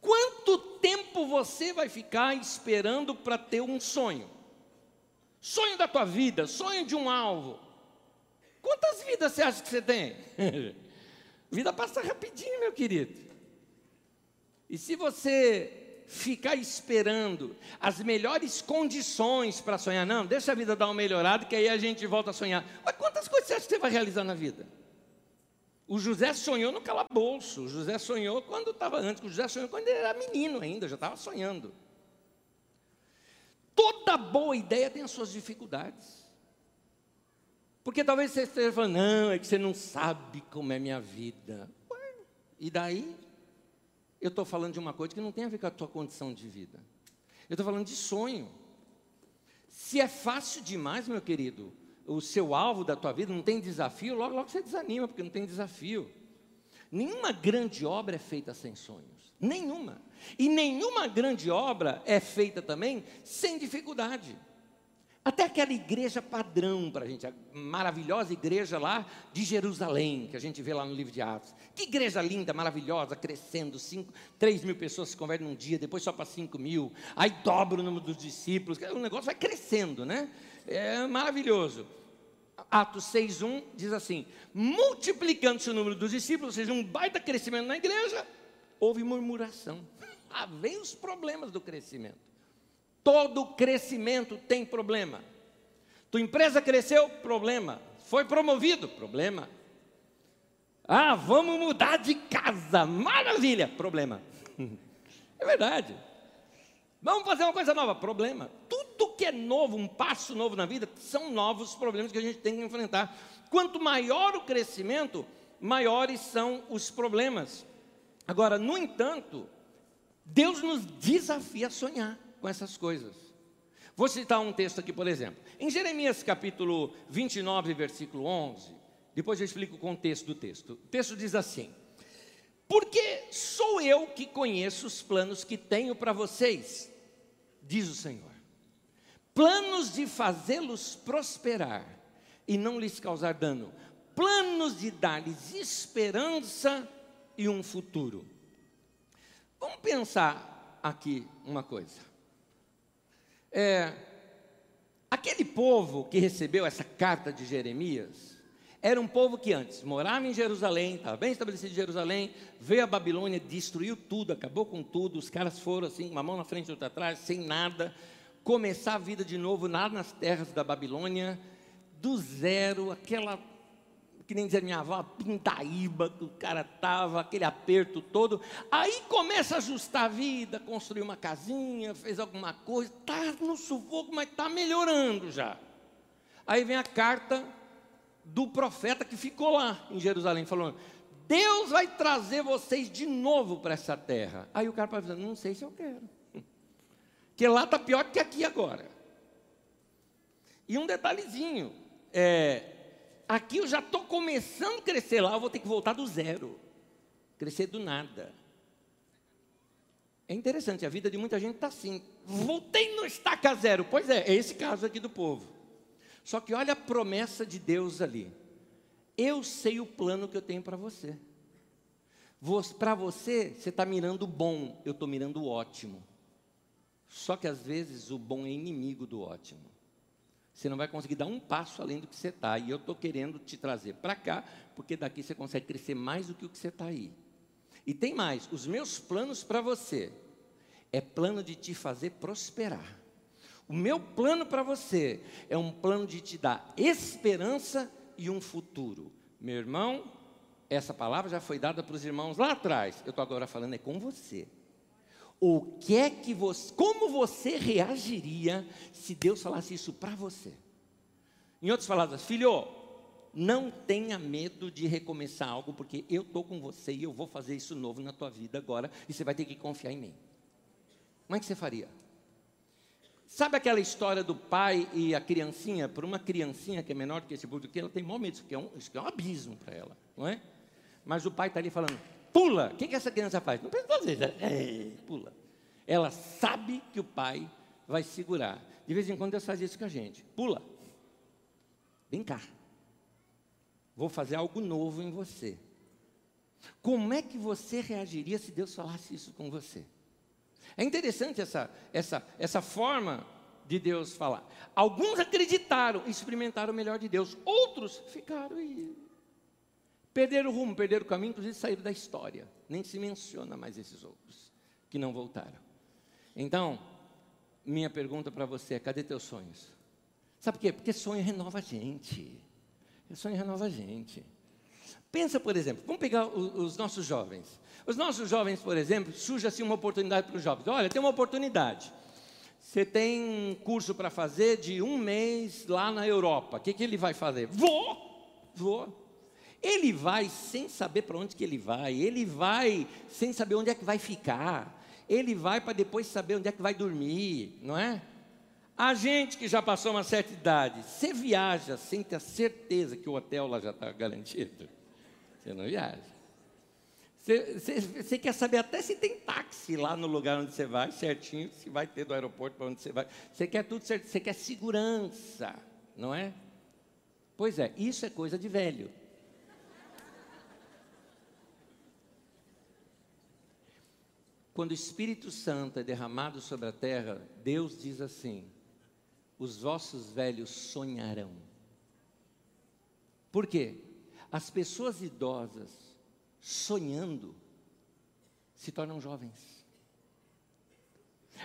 Quanto tempo você vai ficar esperando para ter um sonho? Sonho da tua vida, sonho de um alvo. Quantas vidas você acha que você tem? (laughs) vida passa rapidinho, meu querido. E se você ficar esperando as melhores condições para sonhar. Não, deixa a vida dar uma melhorada, que aí a gente volta a sonhar. Mas quantas coisas você acha que você vai realizar na vida? O José sonhou no calabouço. O José sonhou quando estava antes. O José sonhou quando ele era menino ainda, já estava sonhando. Toda boa ideia tem as suas dificuldades. Porque talvez você esteja falando, não, é que você não sabe como é minha vida. Ué, e daí? Eu estou falando de uma coisa que não tem a ver com a tua condição de vida. Eu estou falando de sonho. Se é fácil demais, meu querido, o seu alvo da tua vida não tem desafio, logo, logo você desanima, porque não tem desafio. Nenhuma grande obra é feita sem sonhos. Nenhuma. E nenhuma grande obra é feita também sem dificuldade. Até aquela igreja padrão para a gente, a maravilhosa igreja lá de Jerusalém, que a gente vê lá no livro de Atos. Que igreja linda, maravilhosa, crescendo, cinco, 3 mil pessoas se convertem num dia, depois só para 5 mil, aí dobra o número dos discípulos, o negócio vai crescendo, né? É maravilhoso. Atos 6,1 diz assim: multiplicando-se o número dos discípulos, ou seja, um baita crescimento na igreja, houve murmuração. (laughs) Ah, vem os problemas do crescimento. Todo crescimento tem problema. Tua empresa cresceu, problema. Foi promovido, problema. Ah, vamos mudar de casa, maravilha, problema. (laughs) É verdade. Vamos fazer uma coisa nova, problema. Tudo que é novo, um passo novo na vida, são novos problemas que a gente tem que enfrentar. Quanto maior o crescimento, maiores são os problemas. Agora, no entanto, Deus nos desafia a sonhar com essas coisas. Vou citar um texto aqui, por exemplo. Em Jeremias capítulo 29, versículo 11, depois eu explico o contexto do texto. O texto diz assim: Porque sou eu que conheço os planos que tenho para vocês, diz o Senhor. Planos de fazê-los prosperar e não lhes causar dano, planos de dar-lhes esperança e um futuro. Vamos pensar aqui uma coisa. É, aquele povo que recebeu essa carta de Jeremias era um povo que antes morava em Jerusalém, estava bem estabelecido em Jerusalém, veio a Babilônia, destruiu tudo, acabou com tudo. Os caras foram assim, uma mão na frente e outra atrás, sem nada, começar a vida de novo lá nas terras da Babilônia, do zero, aquela que nem dizer minha avó, pintaíba que o cara tava, aquele aperto todo. Aí começa a ajustar a vida, construiu uma casinha, fez alguma coisa, tá no sufoco, mas tá melhorando já. Aí vem a carta do profeta que ficou lá em Jerusalém, falando: Deus vai trazer vocês de novo para essa terra. Aí o cara vai dizendo: Não sei se eu quero. (laughs) Porque lá está pior que aqui agora. E um detalhezinho: é, Aqui eu já estou começando a crescer lá, eu vou ter que voltar do zero. Crescer do nada. É interessante, a vida de muita gente está assim. Voltei no estaca zero. Pois é, é esse caso aqui do povo. Só que olha a promessa de Deus ali. Eu sei o plano que eu tenho para você. Para você, você está mirando o bom, eu estou mirando o ótimo. Só que às vezes o bom é inimigo do ótimo. Você não vai conseguir dar um passo além do que você está. E eu estou querendo te trazer para cá, porque daqui você consegue crescer mais do que o que você está aí. E tem mais: os meus planos para você é plano de te fazer prosperar. O meu plano para você é um plano de te dar esperança e um futuro. Meu irmão, essa palavra já foi dada para os irmãos lá atrás. Eu estou agora falando é com você. O que é que você, como você reagiria se Deus falasse isso para você? Em outras palavras, filho, não tenha medo de recomeçar algo, porque eu estou com você e eu vou fazer isso novo na tua vida agora, e você vai ter que confiar em mim. Como é que você faria? Sabe aquela história do pai e a criancinha? Por uma criancinha que é menor do que esse burro que ela tem maior medo, aqui é um, isso é um abismo para ela, não é? Mas o pai está ali falando, pula. O que, que essa criança faz? Não precisa fazer, é, pula. Ela sabe que o pai vai segurar. De vez em quando Deus faz isso com a gente. Pula. Vem cá. Vou fazer algo novo em você. Como é que você reagiria se Deus falasse isso com você? É interessante essa, essa, essa forma de Deus falar. Alguns acreditaram, experimentaram o melhor de Deus. Outros ficaram e Perderam o rumo, perderam o caminho, inclusive saíram da história. Nem se menciona mais esses outros que não voltaram. Então, minha pergunta para você é: cadê teus sonhos? Sabe por quê? Porque sonho renova a gente. Sonho renova a gente. Pensa, por exemplo, vamos pegar os, os nossos jovens. Os nossos jovens, por exemplo, surge assim uma oportunidade para os jovens. Olha, tem uma oportunidade. Você tem um curso para fazer de um mês lá na Europa. O que, que ele vai fazer? Vou! Vou. Ele vai sem saber para onde que ele vai, ele vai sem saber onde é que vai ficar, ele vai para depois saber onde é que vai dormir, não é? A gente que já passou uma certa idade, você viaja sem ter certeza que o hotel lá já está garantido. Você não viaja. Você, quer saber até se tem táxi lá no lugar onde você vai, certinho, se vai ter do aeroporto para onde você vai. Você quer tudo certo, você quer segurança, não é? Pois é, isso é coisa de velho. Quando o Espírito Santo é derramado sobre a terra, Deus diz assim: os vossos velhos sonharão. Por quê? As pessoas idosas sonhando se tornam jovens.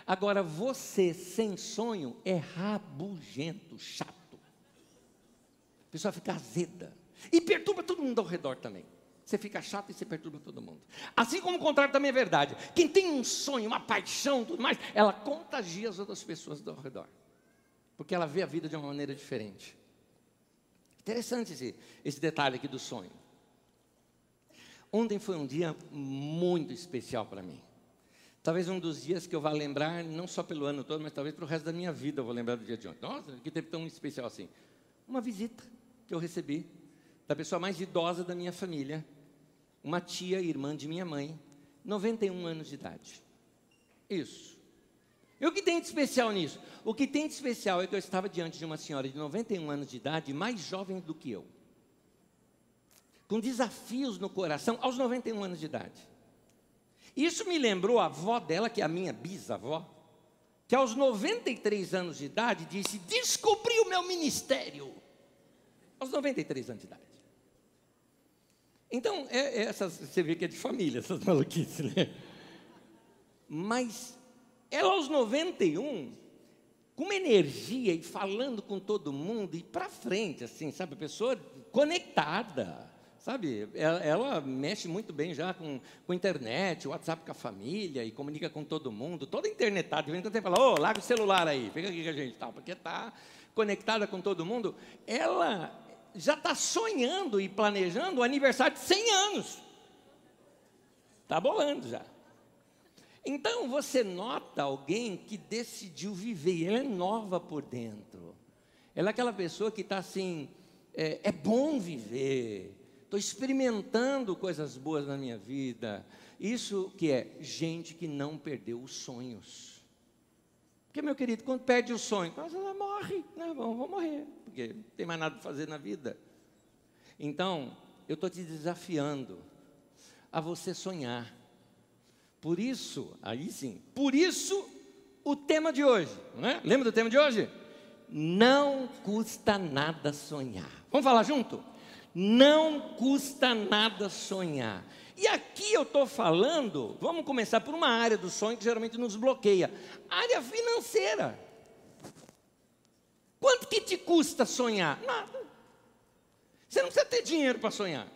Agora, você sem sonho é rabugento, chato. A pessoa fica azeda e perturba todo mundo ao redor também. Você fica chato e você perturba todo mundo. Assim como o contrário também é verdade. Quem tem um sonho, uma paixão, tudo mais, ela contagia as outras pessoas ao redor. Porque ela vê a vida de uma maneira diferente. Interessante esse, esse detalhe aqui do sonho. Ontem foi um dia muito especial para mim. Talvez um dos dias que eu vá lembrar, não só pelo ano todo, mas talvez para o resto da minha vida eu vou lembrar do dia de ontem. Nossa, que teve tão especial assim. Uma visita que eu recebi da pessoa mais idosa da minha família, uma tia, irmã de minha mãe, 91 anos de idade. Isso. E o que tem de especial nisso? O que tem de especial é que eu estava diante de uma senhora de 91 anos de idade, mais jovem do que eu, com desafios no coração, aos 91 anos de idade. Isso me lembrou a avó dela, que é a minha bisavó, que aos 93 anos de idade disse: Descobri o meu ministério. Aos 93 anos de idade. Então, é, é essas, você vê que é de família, essas maluquices, né? Mas ela aos 91, com uma energia e falando com todo mundo, e para frente, assim, sabe? Pessoa conectada, sabe? Ela, ela, mexe muito bem já com, com internet, WhatsApp com a família, e comunica com todo mundo, toda internetada. De vez em quando você fala, ô, oh, larga o celular aí, fica aqui com a gente, tal, porque está conectada com todo mundo. Ela já está sonhando e planejando o aniversário de 100 anos. Está bolando já. Então você nota alguém que decidiu viver, ela é nova por dentro. Ela é aquela pessoa que está assim, é, é bom viver, estou experimentando coisas boas na minha vida. Isso que é gente que não perdeu os sonhos. Porque, meu querido, quando perde o sonho, você morre, né? vamos, vamos morrer, porque não tem mais nada para fazer na vida. Então, eu estou te desafiando a você sonhar. Por isso, aí sim, por isso o tema de hoje, não é? Lembra do tema de hoje? Não custa nada sonhar. Vamos falar junto? Não custa nada sonhar. E aqui eu estou falando, vamos começar por uma área do sonho que geralmente nos bloqueia: área financeira. Quanto que te custa sonhar? Nada. Você não precisa ter dinheiro para sonhar.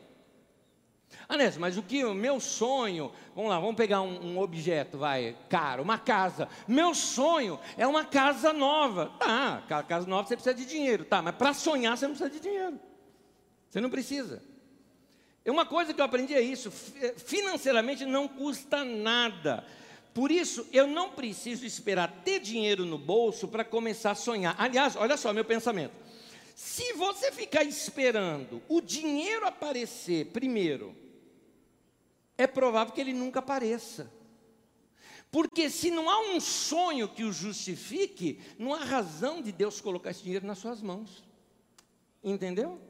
Anésio, mas o que o meu sonho, vamos lá, vamos pegar um, um, objeto, vai, caro, uma casa. Meu sonho é uma casa nova. Tá, casa nova você precisa de dinheiro, tá, mas para sonhar você não precisa de dinheiro. Você não precisa. Uma coisa que eu aprendi é isso: financeiramente não custa nada. Por isso, eu não preciso esperar ter dinheiro no bolso para começar a sonhar. Aliás, olha só meu pensamento. Se você ficar esperando o dinheiro aparecer primeiro, é provável que ele nunca apareça. Porque se não há um sonho que o justifique, não há razão de Deus colocar esse dinheiro nas suas mãos. Entendeu?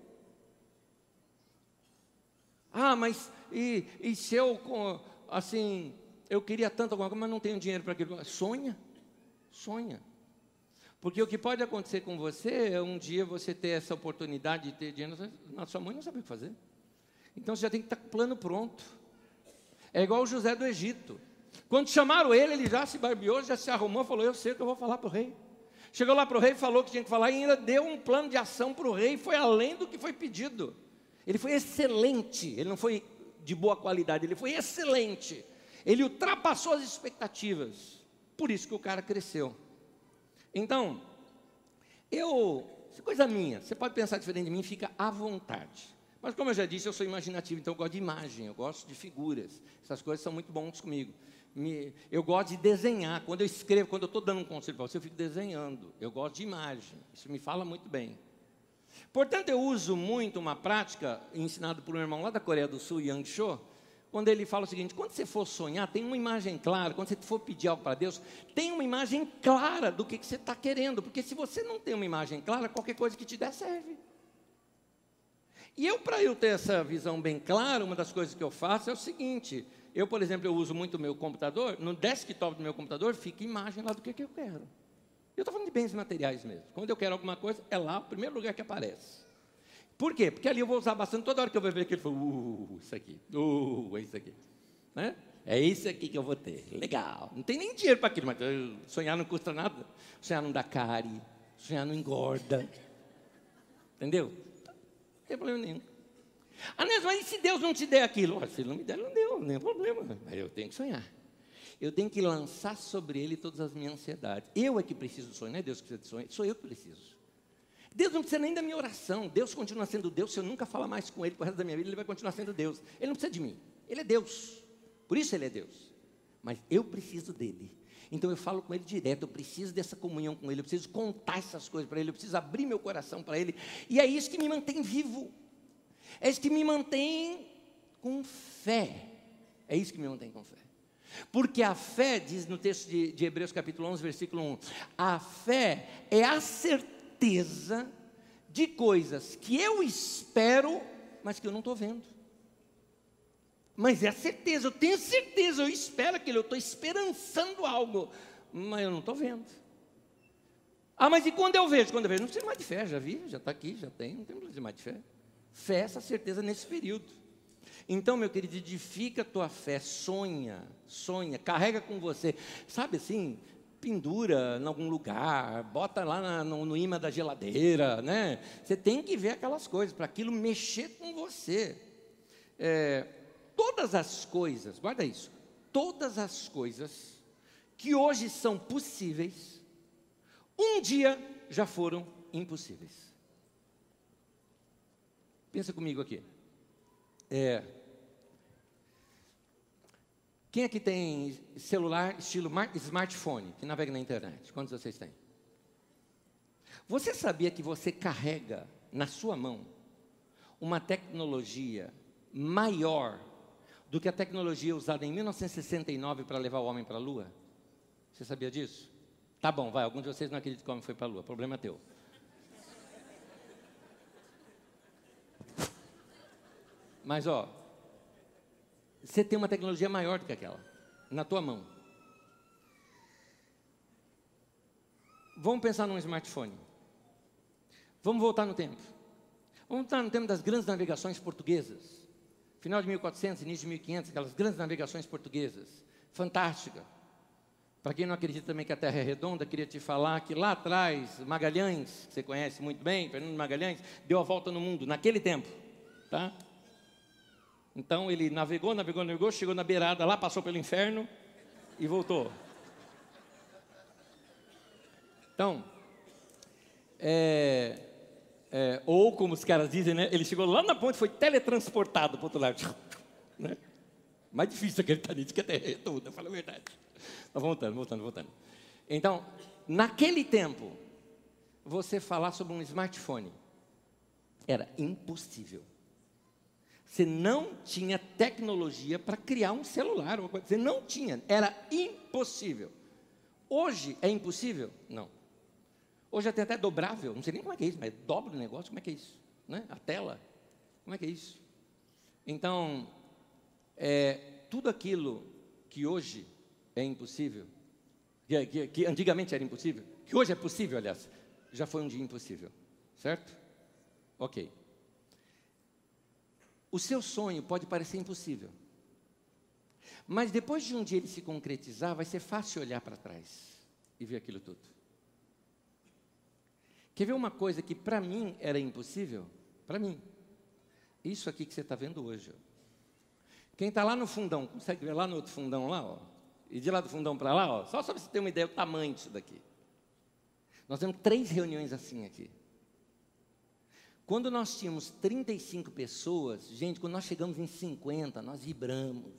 Ah, mas e, e se eu, assim, eu queria tanto alguma coisa, mas não tenho dinheiro para aquilo. Sonha, sonha. Porque o que pode acontecer com você é um dia você ter essa oportunidade de ter dinheiro na sua mãe não sabe o que fazer. Então você já tem que estar com o plano pronto. É igual o José do Egito. Quando chamaram ele, ele já se barbeou, já se arrumou, falou: Eu sei que eu vou falar para o rei. Chegou lá para o rei, falou que tinha que falar e ainda deu um plano de ação para o rei, foi além do que foi pedido. Ele foi excelente, ele não foi de boa qualidade, ele foi excelente. Ele ultrapassou as expectativas. Por isso que o cara cresceu. Então, eu, é coisa minha, você pode pensar diferente de mim, fica à vontade. Mas como eu já disse, eu sou imaginativo, então eu gosto de imagem, eu gosto de figuras. Essas coisas são muito bons comigo. Me, eu gosto de desenhar. Quando eu escrevo, quando eu estou dando um conselho para você, eu fico desenhando. Eu gosto de imagem. Isso me fala muito bem. Portanto, eu uso muito uma prática ensinada por um irmão lá da Coreia do Sul, Yang Cho, quando ele fala o seguinte: quando você for sonhar, tem uma imagem clara, quando você for pedir algo para Deus, tem uma imagem clara do que, que você está querendo, porque se você não tem uma imagem clara, qualquer coisa que te der serve. E eu, para eu ter essa visão bem clara, uma das coisas que eu faço é o seguinte: eu, por exemplo, eu uso muito o meu computador, no desktop do meu computador fica imagem lá do que, que eu quero. Eu estou falando de bens materiais mesmo. Quando eu quero alguma coisa, é lá o primeiro lugar que aparece. Por quê? Porque ali eu vou usar bastante, toda hora que eu ver aquilo, eu falo, uh, isso aqui, uh, é isso aqui. Né? É isso aqui que eu vou ter. Legal. Não tem nem dinheiro para aquilo, mas sonhar não custa nada. Sonhar não dá cárie, sonhar não engorda. Entendeu? Não tem problema nenhum. Ah, mas e se Deus não te der aquilo? se ele não me der, não deu, nem problema. Mas eu tenho que sonhar. Eu tenho que lançar sobre ele todas as minhas ansiedades. Eu é que preciso sonhar, não é Deus que precisa de sonhar, sou eu que preciso. Deus não precisa nem da minha oração. Deus continua sendo Deus. Se eu nunca falar mais com Ele o resto da minha vida, Ele vai continuar sendo Deus. Ele não precisa de mim. Ele é Deus. Por isso Ele é Deus. Mas eu preciso dele. Então eu falo com Ele direto. Eu preciso dessa comunhão com Ele. Eu preciso contar essas coisas para Ele. Eu preciso abrir meu coração para Ele. E é isso que me mantém vivo. É isso que me mantém com fé. É isso que me mantém com fé. Porque a fé, diz no texto de, de Hebreus capítulo 11, versículo 1, a fé é a certeza de coisas que eu espero, mas que eu não estou vendo. Mas é a certeza, eu tenho certeza, eu espero aquilo, eu estou esperançando algo, mas eu não estou vendo. Ah, mas e quando eu vejo? Quando eu vejo, não precisa mais de fé, já vi, já está aqui, já tem, não tem mais de fé. Fé, é essa certeza nesse período. Então, meu querido, edifica a tua fé, sonha, sonha, carrega com você. Sabe assim, pendura em algum lugar, bota lá na, no, no imã da geladeira, né? Você tem que ver aquelas coisas, para aquilo mexer com você. É, todas as coisas, guarda isso, todas as coisas que hoje são possíveis, um dia já foram impossíveis. Pensa comigo aqui. É, quem aqui tem celular estilo smartphone, que navega na internet? Quantos vocês têm? Você sabia que você carrega na sua mão uma tecnologia maior do que a tecnologia usada em 1969 para levar o homem para a Lua? Você sabia disso? Tá bom, vai. Alguns de vocês não acreditam que o homem foi para a lua. Problema teu. Mas, ó, você tem uma tecnologia maior do que aquela, na tua mão. Vamos pensar num smartphone. Vamos voltar no tempo. Vamos voltar no tempo das grandes navegações portuguesas. Final de 1400, início de 1500, aquelas grandes navegações portuguesas. Fantástica para quem não acredita também que a Terra é redonda, queria te falar que lá atrás, Magalhães, que você conhece muito bem, Fernando Magalhães, deu a volta no mundo, naquele tempo. Tá? Então ele navegou, navegou, navegou, chegou na beirada lá, passou pelo inferno e voltou. Então, é, é, ou como os caras dizem, né, ele chegou lá na ponte e foi teletransportado para o outro lado. (laughs) Né? Mais difícil acreditar nisso que a Terra é redonda, fala a verdade. Tá voltando, voltando, voltando. Então, naquele tempo, você falar sobre um smartphone era impossível. Você não tinha tecnologia para criar um celular. Você não tinha, era impossível. Hoje é impossível? Não. Hoje é até dobrável, não sei nem como é que é isso, mas dobra o negócio, como é que é isso? Né? A tela, como é que é isso? Então, é, tudo aquilo que hoje é impossível, que, que, que antigamente era impossível, que hoje é possível, aliás, já foi um dia impossível, certo? Ok. O seu sonho pode parecer impossível, mas depois de um dia ele se concretizar, vai ser fácil olhar para trás e ver aquilo tudo. Quer ver uma coisa que para mim era impossível? Para mim. Isso aqui que você está vendo hoje. Quem está lá no fundão, consegue ver lá no outro fundão lá? Ó? E de lá do fundão para lá, ó, só para você ter uma ideia do tamanho disso daqui. Nós temos três reuniões assim aqui. Quando nós tínhamos 35 pessoas, gente, quando nós chegamos em 50, nós vibramos.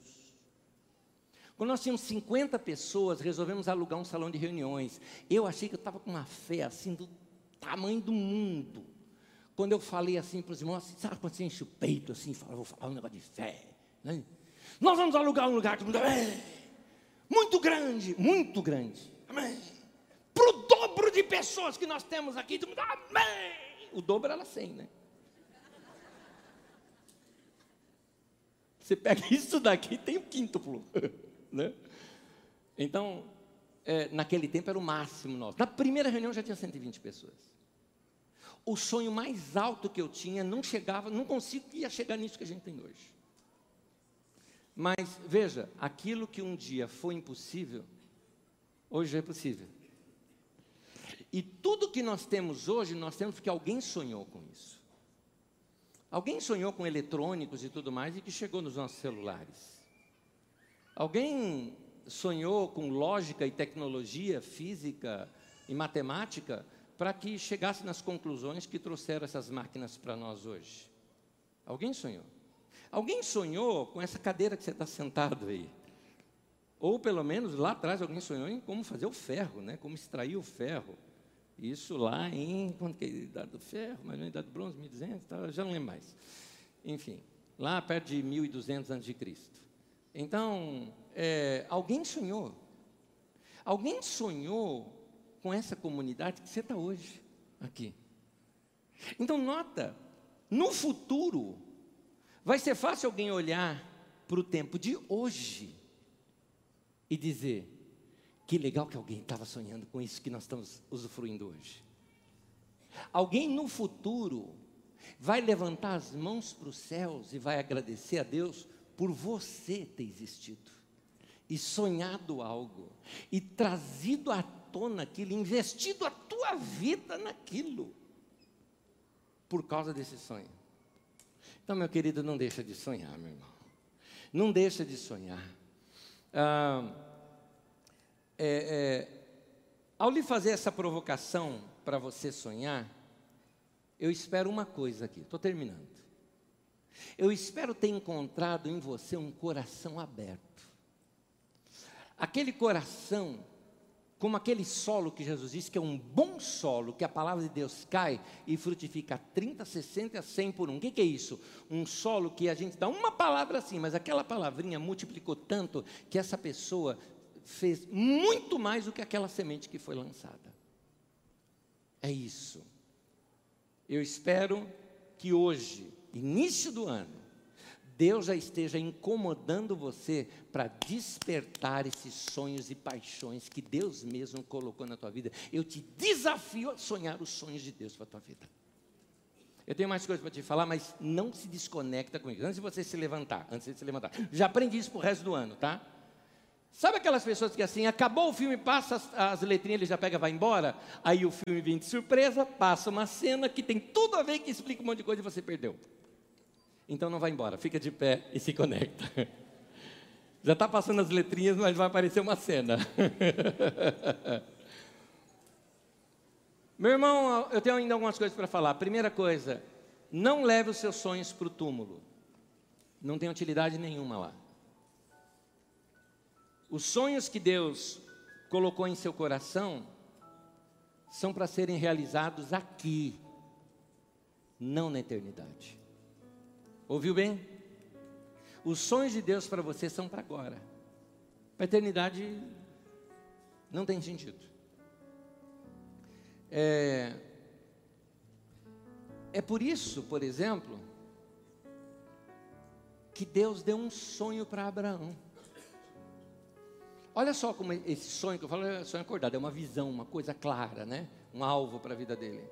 Quando nós tínhamos 50 pessoas, resolvemos alugar um salão de reuniões. Eu achei que eu estava com uma fé assim do tamanho do mundo. Quando eu falei assim para os irmãos, assim, sabe quando você enche o peito assim, fala, vou falar um negócio de fé. Né? Nós vamos alugar um lugar, muito grande, muito grande. Amém. Para o dobro de pessoas que nós temos aqui, amém. O dobro era 100, né? Você pega (laughs) isso daqui tem o quíntuplo, (laughs) né? Então, é, naquele tempo era o máximo nosso. Na primeira reunião já tinha 120 pessoas. O sonho mais alto que eu tinha não chegava, não conseguia chegar nisso que a gente tem hoje. Mas veja, aquilo que um dia foi impossível, hoje é possível. E tudo que nós temos hoje, nós temos porque alguém sonhou com isso. Alguém sonhou com eletrônicos e tudo mais e que chegou nos nossos celulares. Alguém sonhou com lógica e tecnologia, física e matemática para que chegasse nas conclusões que trouxeram essas máquinas para nós hoje. Alguém sonhou. Alguém sonhou com essa cadeira que você está sentado aí? Ou pelo menos lá atrás alguém sonhou em como fazer o ferro, né? como extrair o ferro. Isso lá em, quando que é idade do ferro, mas na idade do bronze, 1200, tá, já não lembro mais. Enfim, lá perto de 1200 a.C. Então, é, alguém sonhou. Alguém sonhou com essa comunidade que você está hoje aqui. Então, nota, no futuro, Vai ser fácil alguém olhar para o tempo de hoje e dizer: Que legal que alguém estava sonhando com isso que nós estamos usufruindo hoje. Alguém no futuro vai levantar as mãos para os céus e vai agradecer a Deus por você ter existido e sonhado algo e trazido à tona aquilo, investido a tua vida naquilo por causa desse sonho. Então, meu querido, não deixa de sonhar, meu irmão. Não deixa de sonhar. Ah, é, é, ao lhe fazer essa provocação para você sonhar, eu espero uma coisa aqui, estou terminando. Eu espero ter encontrado em você um coração aberto. Aquele coração, como aquele solo que Jesus disse que é um bom solo, que a palavra de Deus cai e frutifica 30, 60, 100 por um. O que, que é isso? Um solo que a gente dá uma palavra assim, mas aquela palavrinha multiplicou tanto que essa pessoa fez muito mais do que aquela semente que foi lançada. É isso. Eu espero que hoje, início do ano, Deus já esteja incomodando você para despertar esses sonhos e paixões que Deus mesmo colocou na tua vida. Eu te desafio a sonhar os sonhos de Deus para a tua vida. Eu tenho mais coisas para te falar, mas não se desconecta comigo. Antes de você se levantar, antes de se levantar. Já aprendi isso para o resto do ano, tá? Sabe aquelas pessoas que assim, acabou o filme, passa as, as letrinhas, ele já pega vai embora? Aí o filme vem de surpresa, passa uma cena que tem tudo a ver, que explica um monte de coisa e você perdeu. Então não vai embora, fica de pé e se conecta. (laughs) Já está passando as letrinhas, mas vai aparecer uma cena. (laughs) Meu irmão, eu tenho ainda algumas coisas para falar. Primeira coisa, não leve os seus sonhos para o túmulo. Não tem utilidade nenhuma lá. Os sonhos que Deus colocou em seu coração são para serem realizados aqui, não na eternidade. Ouviu bem? Os sonhos de Deus para você são para agora. Para a eternidade não tem sentido. É, é por isso, por exemplo, que Deus deu um sonho para Abraão. Olha só como esse sonho que eu falo é sonho acordado, é uma visão, uma coisa clara, né? Um alvo para a vida dele.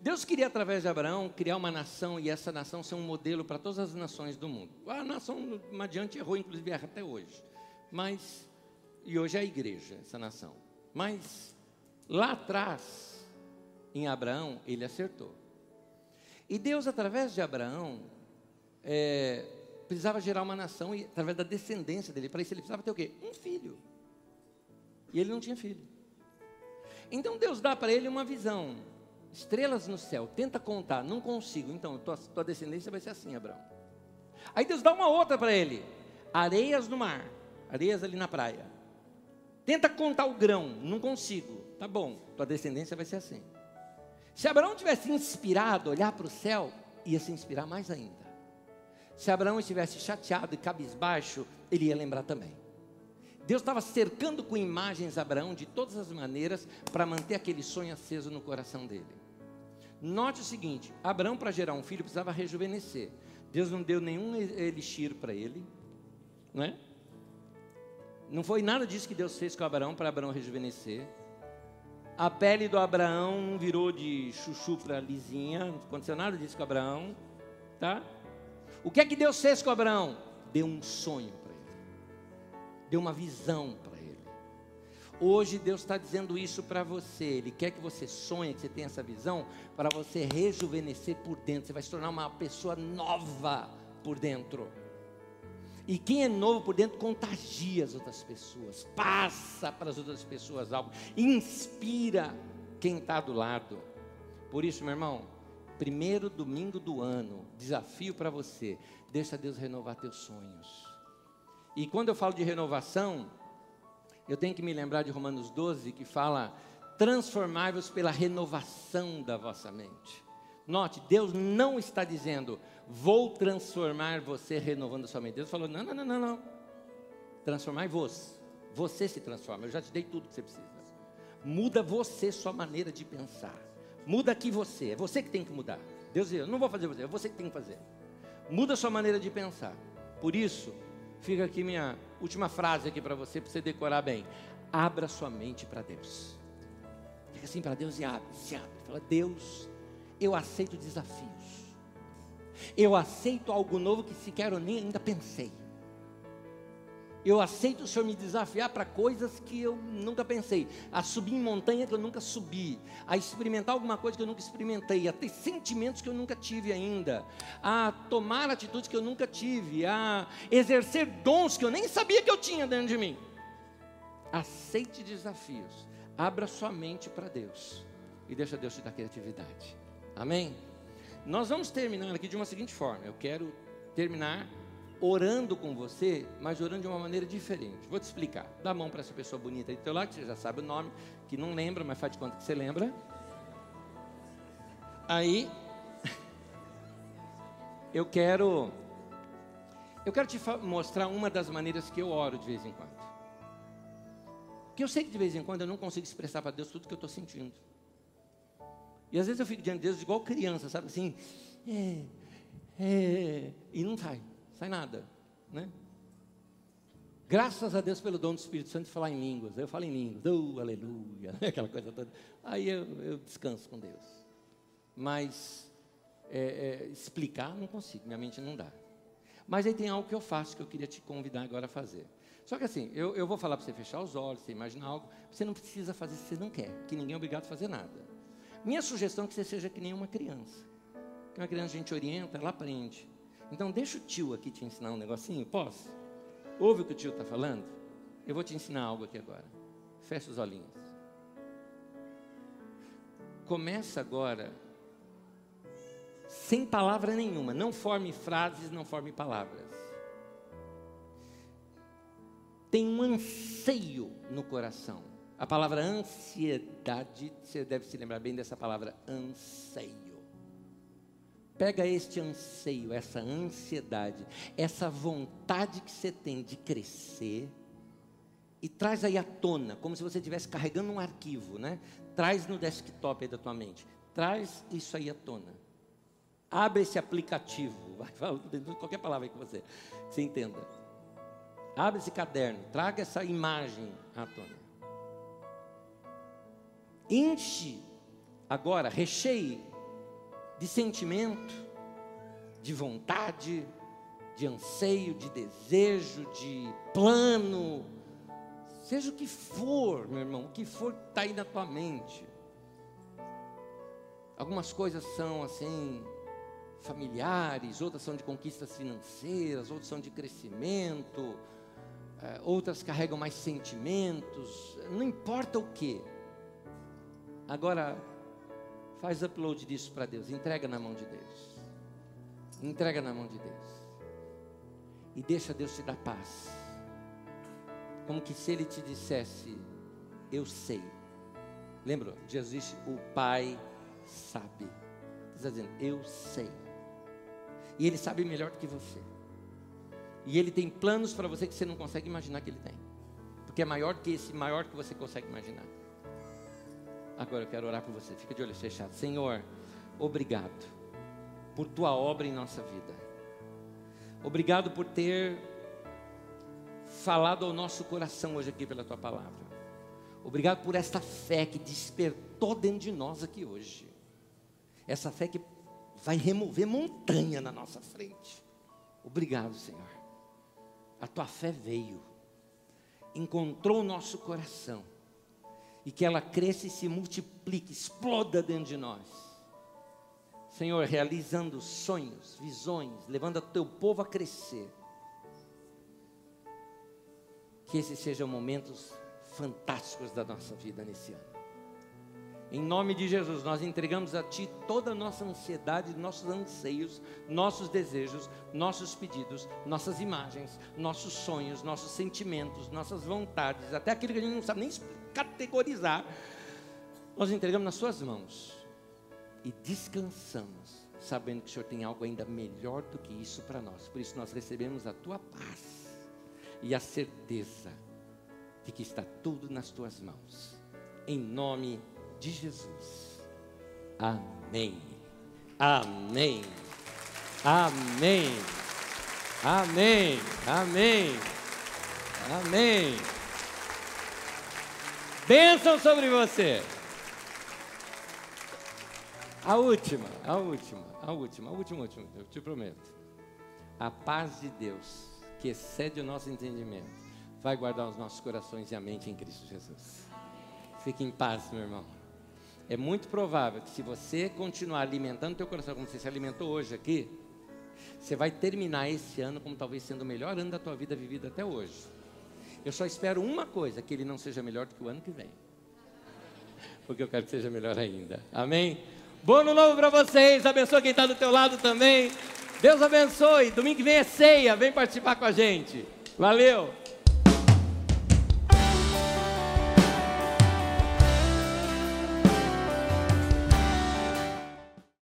Deus queria, através de Abraão, criar uma nação e essa nação ser um modelo para todas as nações do mundo. A nação adiante errou, inclusive erra até hoje. Mas, e hoje é a igreja, essa nação. Mas, lá atrás, em Abraão, ele acertou. E Deus, através de Abraão, é, precisava gerar uma nação e, através da descendência dele. Para isso ele precisava ter o quê? Um filho. E ele não tinha filho. Então Deus dá para ele uma visão. Estrelas no céu, tenta contar, não consigo. Então, tua, tua descendência vai ser assim, Abraão. Aí Deus dá uma outra para ele: areias no mar, areias ali na praia. Tenta contar o grão, não consigo. Tá bom, tua descendência vai ser assim. Se Abraão tivesse inspirado, olhar para o céu, ia se inspirar mais ainda. Se Abraão estivesse chateado e cabisbaixo, ele ia lembrar também. Deus estava cercando com imagens Abraão de todas as maneiras para manter aquele sonho aceso no coração dele. Note o seguinte: Abraão, para gerar um filho, precisava rejuvenescer. Deus não deu nenhum elixir para ele, não é? Não foi nada disso que Deus fez com Abraão para Abraão rejuvenescer. A pele do Abraão virou de chuchu para lisinha, não aconteceu nada disso com Abraão, tá? O que é que Deus fez com Abraão? Deu um sonho para ele, deu uma visão para ele. Hoje Deus está dizendo isso para você. Ele quer que você sonhe, que você tenha essa visão, para você rejuvenescer por dentro. Você vai se tornar uma pessoa nova por dentro. E quem é novo por dentro contagia as outras pessoas, passa para as outras pessoas algo, inspira quem está do lado. Por isso, meu irmão, primeiro domingo do ano, desafio para você, deixa Deus renovar teus sonhos. E quando eu falo de renovação, eu tenho que me lembrar de Romanos 12, que fala: transformai-vos pela renovação da vossa mente. Note, Deus não está dizendo, vou transformar você renovando sua mente. Deus falou: não, não, não, não, não. Transformai-vos. Você se transforma. Eu já te dei tudo que você precisa. Muda você sua maneira de pensar. Muda aqui você, é você que tem que mudar. Deus diz, eu não vou fazer você, é você que tem que fazer. Muda a sua maneira de pensar. Por isso, fica aqui minha última frase aqui para você, para você decorar bem. abra sua mente para Deus. Fica assim para Deus e abre, se abre. Fala, Deus, eu aceito desafios. Eu aceito algo novo que sequer eu nem ainda pensei. Eu aceito o Senhor me desafiar para coisas que eu nunca pensei, a subir em montanha que eu nunca subi, a experimentar alguma coisa que eu nunca experimentei, a ter sentimentos que eu nunca tive ainda, a tomar atitudes que eu nunca tive, a exercer dons que eu nem sabia que eu tinha dentro de mim. Aceite desafios, abra sua mente para Deus e deixa Deus te dar criatividade. Amém? Nós vamos terminar aqui de uma seguinte forma. Eu quero terminar orando com você, mas orando de uma maneira diferente. Vou te explicar. Dá a mão para essa pessoa bonita aí do teu lado, que você já sabe o nome, que não lembra, mas faz de conta que você lembra. Aí, (laughs) eu quero, eu quero te mostrar uma das maneiras que eu oro de vez em quando. Porque eu sei que de vez em quando eu não consigo expressar para Deus tudo que eu estou sentindo. E às vezes eu fico diante de Deus igual criança, sabe assim? É, é, e não sai sai nada, né? Graças a Deus pelo dom do Espírito Santo de falar em línguas. Eu falo em línguas, oh, aleluia, (laughs) aquela coisa toda. Aí eu, eu descanso com Deus. Mas é, é, explicar não consigo, minha mente não dá. Mas aí tem algo que eu faço que eu queria te convidar agora a fazer. Só que assim, eu, eu vou falar para você fechar os olhos, você imaginar algo. Você não precisa fazer se você não quer, que ninguém é obrigado a fazer nada. Minha sugestão é que você seja que nem uma criança. Que uma criança a gente orienta, ela aprende. Então deixa o tio aqui te ensinar um negocinho, posso? Ouve o que o tio está falando? Eu vou te ensinar algo aqui agora. Fecha os olhinhos. Começa agora sem palavra nenhuma. Não forme frases, não forme palavras. Tem um anseio no coração. A palavra ansiedade, você deve se lembrar bem dessa palavra anseio. Pega este anseio, essa ansiedade, essa vontade que você tem de crescer e traz aí à tona, como se você estivesse carregando um arquivo, né? Traz no desktop aí da tua mente. Traz isso aí à tona. Abre esse aplicativo, (laughs) vai falando qualquer palavra aí você, que você entenda. Abre esse caderno, traga essa imagem à tona. Enche agora, recheie de sentimento, de vontade, de anseio, de desejo, de plano, seja o que for, meu irmão, o que for está aí na tua mente. Algumas coisas são assim, familiares, outras são de conquistas financeiras, outras são de crescimento, eh, outras carregam mais sentimentos, não importa o que. Agora, Faz upload disso para Deus, entrega na mão de Deus. Entrega na mão de Deus. E deixa Deus te dar paz. Como que se ele te dissesse, eu sei. Lembra? Jesus disse, o Pai sabe. Está dizendo, eu sei. E Ele sabe melhor do que você. E Ele tem planos para você que você não consegue imaginar que Ele tem. Porque é maior que esse, maior que você consegue imaginar. Agora eu quero orar por você. Fica de olhos fechados. Senhor, obrigado por tua obra em nossa vida. Obrigado por ter falado ao nosso coração hoje aqui pela tua palavra. Obrigado por esta fé que despertou dentro de nós aqui hoje. Essa fé que vai remover montanha na nossa frente. Obrigado, Senhor. A tua fé veio, encontrou o nosso coração e que ela cresça e se multiplique, exploda dentro de nós. Senhor, realizando sonhos, visões, levando o teu povo a crescer. Que esses sejam momentos fantásticos da nossa vida nesse ano. Em nome de Jesus, nós entregamos a Ti toda a nossa ansiedade, nossos anseios, nossos desejos, nossos pedidos, nossas imagens, nossos sonhos, nossos sentimentos, nossas vontades, até aquilo que a gente não sabe nem categorizar. Nós entregamos nas Suas mãos e descansamos, sabendo que o Senhor tem algo ainda melhor do que isso para nós. Por isso, nós recebemos a Tua paz e a certeza de que está tudo nas Tuas mãos. Em nome de de Jesus. Amém. Amém. Amém. Amém. Amém. Amém. Bênção sobre você. A última, a última, a última, a última, a última, eu te prometo. A paz de Deus, que excede o nosso entendimento, vai guardar os nossos corações e a mente em Cristo Jesus. Fique em paz, meu irmão. É muito provável que se você continuar alimentando teu coração como você se alimentou hoje aqui, você vai terminar esse ano como talvez sendo o melhor ano da tua vida vivido até hoje. Eu só espero uma coisa, que ele não seja melhor do que o ano que vem. Porque eu quero que seja melhor ainda. Amém? Bom ano novo para vocês. Abençoe quem está do teu lado também. Deus abençoe. Domingo que vem é ceia. Vem participar com a gente. Valeu.